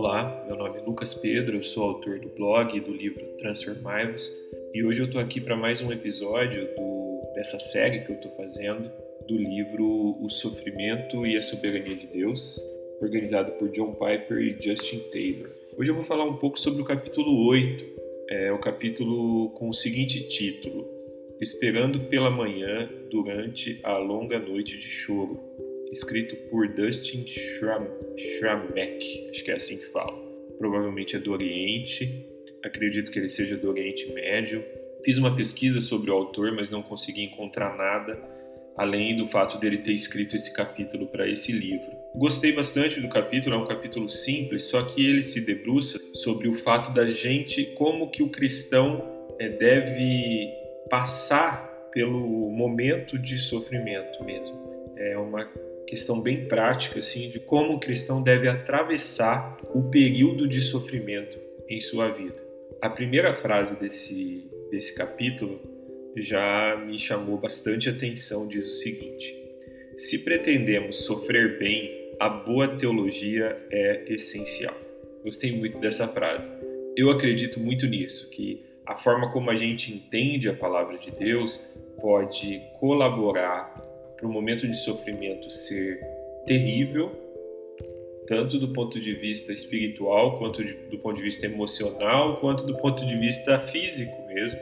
Olá, meu nome é Lucas Pedro, eu sou autor do blog e do livro Transformai-vos e hoje eu estou aqui para mais um episódio do, dessa série que eu estou fazendo do livro O Sofrimento e a Soberania de Deus, organizado por John Piper e Justin Taylor. Hoje eu vou falar um pouco sobre o capítulo 8, é o capítulo com o seguinte título: Esperando pela manhã durante a longa noite de choro escrito por Dustin Schramek, acho que é assim que fala. Provavelmente é do Oriente, acredito que ele seja do Oriente Médio. Fiz uma pesquisa sobre o autor, mas não consegui encontrar nada além do fato dele ter escrito esse capítulo para esse livro. Gostei bastante do capítulo, é um capítulo simples, só que ele se debruça sobre o fato da gente, como que o cristão é, deve passar pelo momento de sofrimento mesmo. É uma questão bem prática assim de como o cristão deve atravessar o período de sofrimento em sua vida. A primeira frase desse desse capítulo já me chamou bastante atenção, diz o seguinte: Se pretendemos sofrer bem, a boa teologia é essencial. Gostei muito dessa frase. Eu acredito muito nisso, que a forma como a gente entende a palavra de Deus pode colaborar para o momento de sofrimento ser terrível, tanto do ponto de vista espiritual, quanto de, do ponto de vista emocional, quanto do ponto de vista físico mesmo,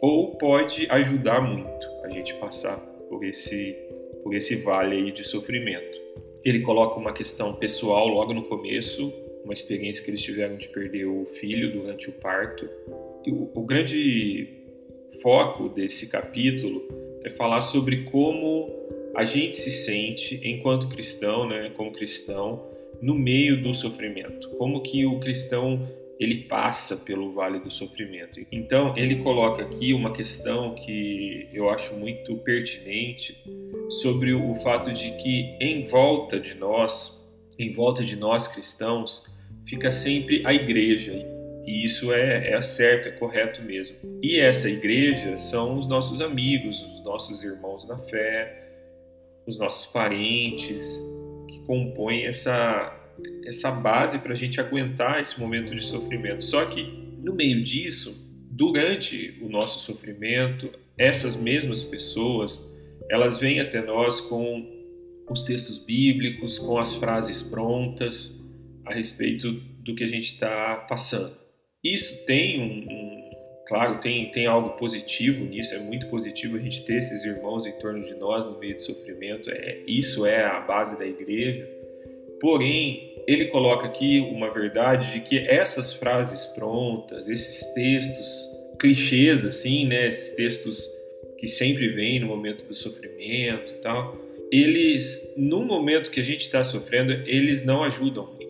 ou pode ajudar muito a gente passar por esse por esse vale aí de sofrimento. Ele coloca uma questão pessoal logo no começo, uma experiência que eles tiveram de perder o filho durante o parto. O, o grande foco desse capítulo é falar sobre como a gente se sente enquanto cristão, né, como cristão, no meio do sofrimento. Como que o cristão ele passa pelo vale do sofrimento. Então, ele coloca aqui uma questão que eu acho muito pertinente sobre o fato de que em volta de nós, em volta de nós cristãos, fica sempre a igreja. E isso é, é certo, é correto mesmo. E essa igreja são os nossos amigos, os nossos irmãos na fé, os nossos parentes, que compõem essa, essa base para a gente aguentar esse momento de sofrimento. Só que no meio disso, durante o nosso sofrimento, essas mesmas pessoas, elas vêm até nós com os textos bíblicos, com as frases prontas a respeito do que a gente está passando. Isso tem um, um Claro, tem, tem algo positivo nisso, é muito positivo a gente ter esses irmãos em torno de nós no meio do sofrimento, é, isso é a base da igreja. Porém, ele coloca aqui uma verdade de que essas frases prontas, esses textos clichês assim, né, esses textos que sempre vêm no momento do sofrimento e tal, eles, no momento que a gente está sofrendo, eles não ajudam muito.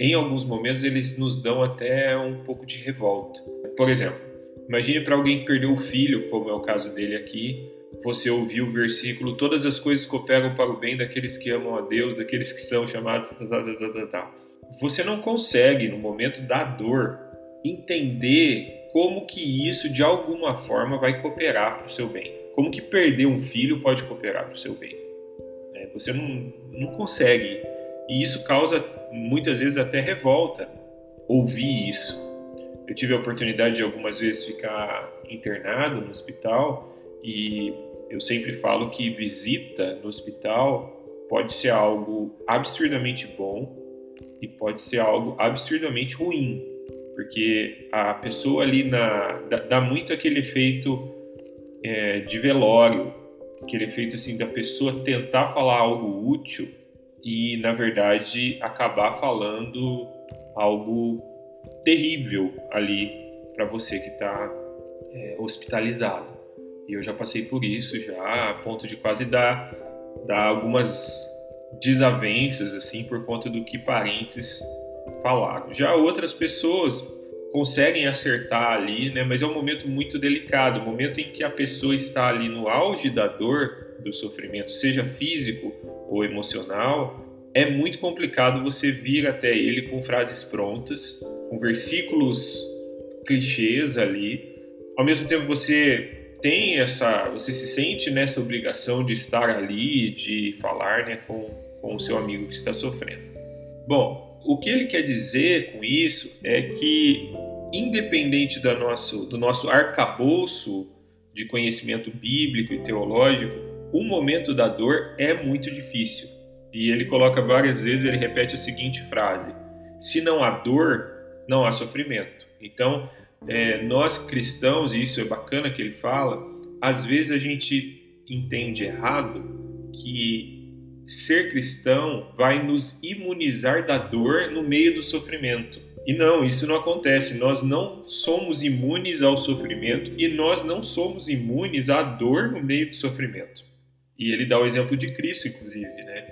Em alguns momentos, eles nos dão até um pouco de revolta. Por exemplo, Imagine para alguém que perdeu o filho, como é o caso dele aqui, você ouviu o versículo: todas as coisas cooperam para o bem daqueles que amam a Deus, daqueles que são chamados. Tá, tá, tá, você não consegue, no momento da dor, entender como que isso de alguma forma vai cooperar para o seu bem. Como que perder um filho pode cooperar para o seu bem. É, você não, não consegue. E isso causa muitas vezes até revolta ouvir isso. Eu tive a oportunidade de algumas vezes ficar internado no hospital e eu sempre falo que visita no hospital pode ser algo absurdamente bom e pode ser algo absurdamente ruim, porque a pessoa ali na, dá, dá muito aquele efeito é, de velório, aquele efeito assim da pessoa tentar falar algo útil e na verdade acabar falando algo terrível ali para você que está é, hospitalizado. E eu já passei por isso, já a ponto de quase dar, dar algumas desavenças assim por conta do que parentes falaram. Já outras pessoas conseguem acertar ali, né? Mas é um momento muito delicado, o momento em que a pessoa está ali no auge da dor, do sofrimento, seja físico ou emocional, é muito complicado você vir até ele com frases prontas com versículos clichês ali. Ao mesmo tempo você tem essa, você se sente nessa obrigação de estar ali, de falar, né, com, com o seu amigo que está sofrendo. Bom, o que ele quer dizer com isso é que, independente do nosso, do nosso arcabouço de conhecimento bíblico e teológico, o momento da dor é muito difícil. E ele coloca várias vezes, ele repete a seguinte frase: Se não há dor, não há sofrimento. Então, é, nós cristãos, e isso é bacana que ele fala, às vezes a gente entende errado que ser cristão vai nos imunizar da dor no meio do sofrimento. E não, isso não acontece. Nós não somos imunes ao sofrimento e nós não somos imunes à dor no meio do sofrimento. E ele dá o exemplo de Cristo, inclusive, né?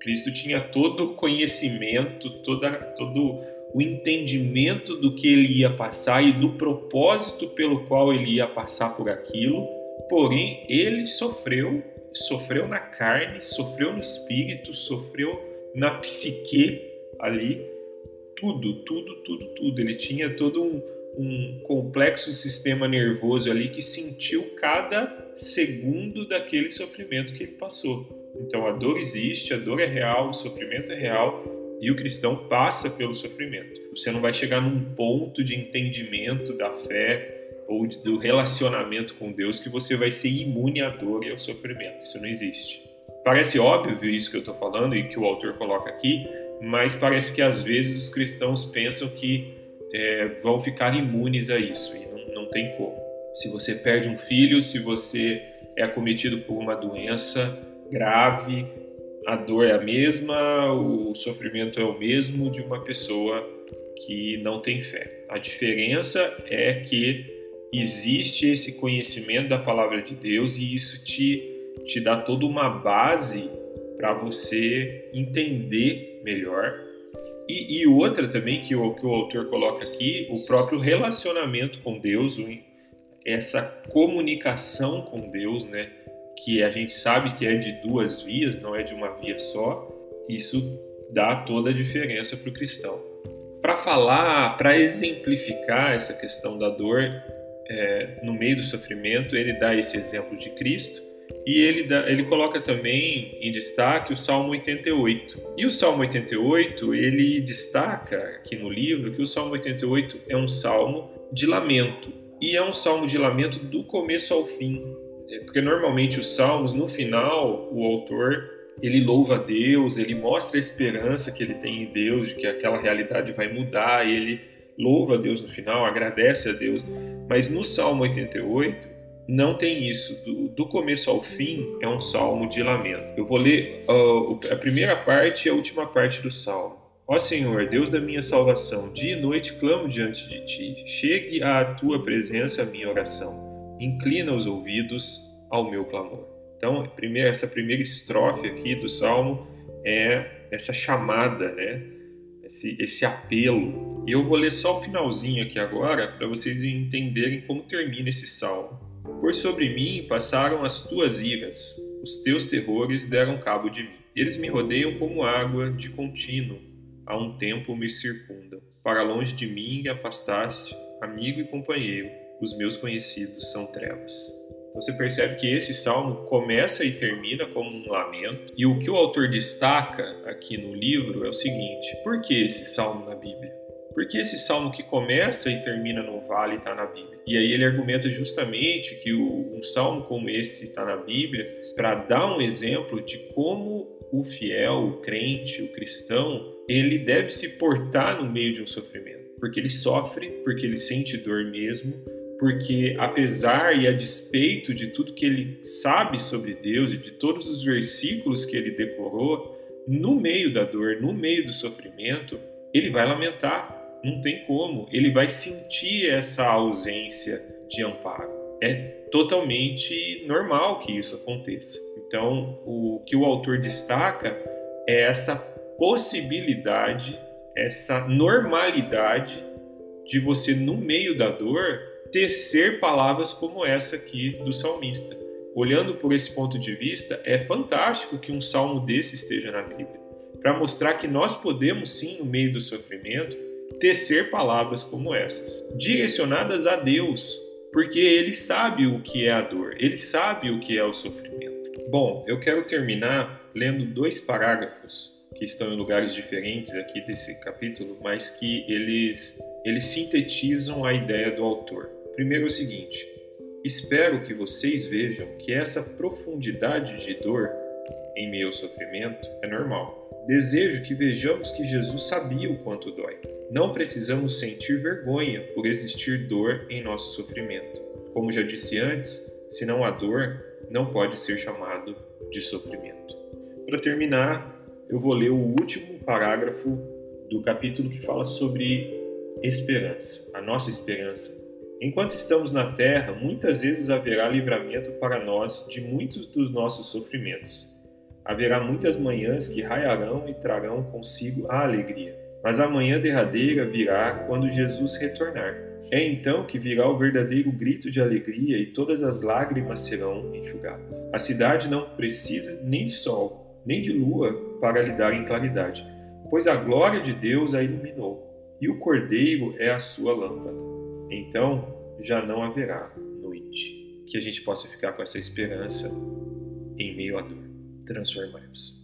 Cristo tinha todo o conhecimento, toda, todo o entendimento do que ele ia passar e do propósito pelo qual ele ia passar por aquilo, porém ele sofreu sofreu na carne, sofreu no espírito, sofreu na psique ali, tudo, tudo, tudo, tudo. Ele tinha todo um, um complexo sistema nervoso ali que sentiu cada segundo daquele sofrimento que ele passou. Então a dor existe, a dor é real, o sofrimento é real e o cristão passa pelo sofrimento. Você não vai chegar num ponto de entendimento da fé ou do relacionamento com Deus que você vai ser imune à dor e ao sofrimento. Isso não existe. Parece óbvio isso que eu estou falando e que o autor coloca aqui, mas parece que às vezes os cristãos pensam que é, vão ficar imunes a isso e não, não tem como. Se você perde um filho, se você é acometido por uma doença grave, a dor é a mesma, o sofrimento é o mesmo de uma pessoa que não tem fé. A diferença é que existe esse conhecimento da palavra de Deus e isso te, te dá toda uma base para você entender melhor. E, e, outra também que o, que o autor coloca aqui, o próprio relacionamento com Deus, essa comunicação com Deus, né? Que a gente sabe que é de duas vias, não é de uma via só. Isso dá toda a diferença para o cristão. Para falar, para exemplificar essa questão da dor, é, no meio do sofrimento, ele dá esse exemplo de Cristo e ele, dá, ele coloca também em destaque o Salmo 88. E o Salmo 88, ele destaca aqui no livro que o Salmo 88 é um salmo de lamento. E é um salmo de lamento do começo ao fim. É, porque normalmente os salmos, no final, o autor ele louva a Deus, ele mostra a esperança que ele tem em Deus, de que aquela realidade vai mudar, ele louva a Deus no final, agradece a Deus. Mas no Salmo 88 não tem isso. Do, do começo ao fim é um salmo de lamento. Eu vou ler uh, a primeira parte e a última parte do salmo. Ó Senhor, Deus da minha salvação, dia e noite clamo diante de ti. Chegue à tua presença a minha oração. Inclina os ouvidos ao meu clamor. Então, primeiro, essa primeira estrofe aqui do salmo é essa chamada, né? esse, esse apelo. E eu vou ler só o finalzinho aqui agora para vocês entenderem como termina esse salmo. Por sobre mim passaram as tuas iras, os teus terrores deram cabo de mim. Eles me rodeiam como água de contínuo, a um tempo me circundam. Para longe de mim afastaste, amigo e companheiro, os meus conhecidos são trevas. Você percebe que esse salmo começa e termina como um lamento. E o que o autor destaca aqui no livro é o seguinte: por que esse salmo na Bíblia? Porque esse salmo que começa e termina no vale está na Bíblia. E aí ele argumenta justamente que um salmo como esse está na Bíblia para dar um exemplo de como o fiel, o crente, o cristão, ele deve se portar no meio de um sofrimento. Porque ele sofre, porque ele sente dor mesmo, porque apesar e a despeito de tudo que ele sabe sobre Deus e de todos os versículos que ele decorou, no meio da dor, no meio do sofrimento, ele vai lamentar, não tem como, ele vai sentir essa ausência de amparo. É totalmente normal que isso aconteça. Então, o que o autor destaca é essa possibilidade, essa normalidade de você, no meio da dor, tecer palavras como essa aqui do salmista. Olhando por esse ponto de vista, é fantástico que um salmo desse esteja na Bíblia, para mostrar que nós podemos sim, no meio do sofrimento, tecer palavras como essas, direcionadas a Deus, porque ele sabe o que é a dor, ele sabe o que é o sofrimento. Bom, eu quero terminar lendo dois parágrafos que estão em lugares diferentes aqui desse capítulo, mas que eles, eles sintetizam a ideia do autor. Primeiro é o seguinte: espero que vocês vejam que essa profundidade de dor em ao sofrimento é normal. Desejo que vejamos que Jesus sabia o quanto dói. Não precisamos sentir vergonha por existir dor em nosso sofrimento. Como já disse antes, se não há dor, não pode ser chamado de sofrimento. Para terminar, eu vou ler o último parágrafo do capítulo que fala sobre esperança, a nossa esperança. Enquanto estamos na terra, muitas vezes haverá livramento para nós de muitos dos nossos sofrimentos. Haverá muitas manhãs que raiarão e trarão consigo a alegria. Mas a manhã derradeira virá quando Jesus retornar. É então que virá o verdadeiro grito de alegria e todas as lágrimas serão enxugadas. A cidade não precisa nem de sol, nem de lua para lhe dar em claridade, pois a glória de Deus a iluminou, e o Cordeiro é a sua lâmpada. Então já não haverá noite. Que a gente possa ficar com essa esperança em meio à dor. Transformai-vos.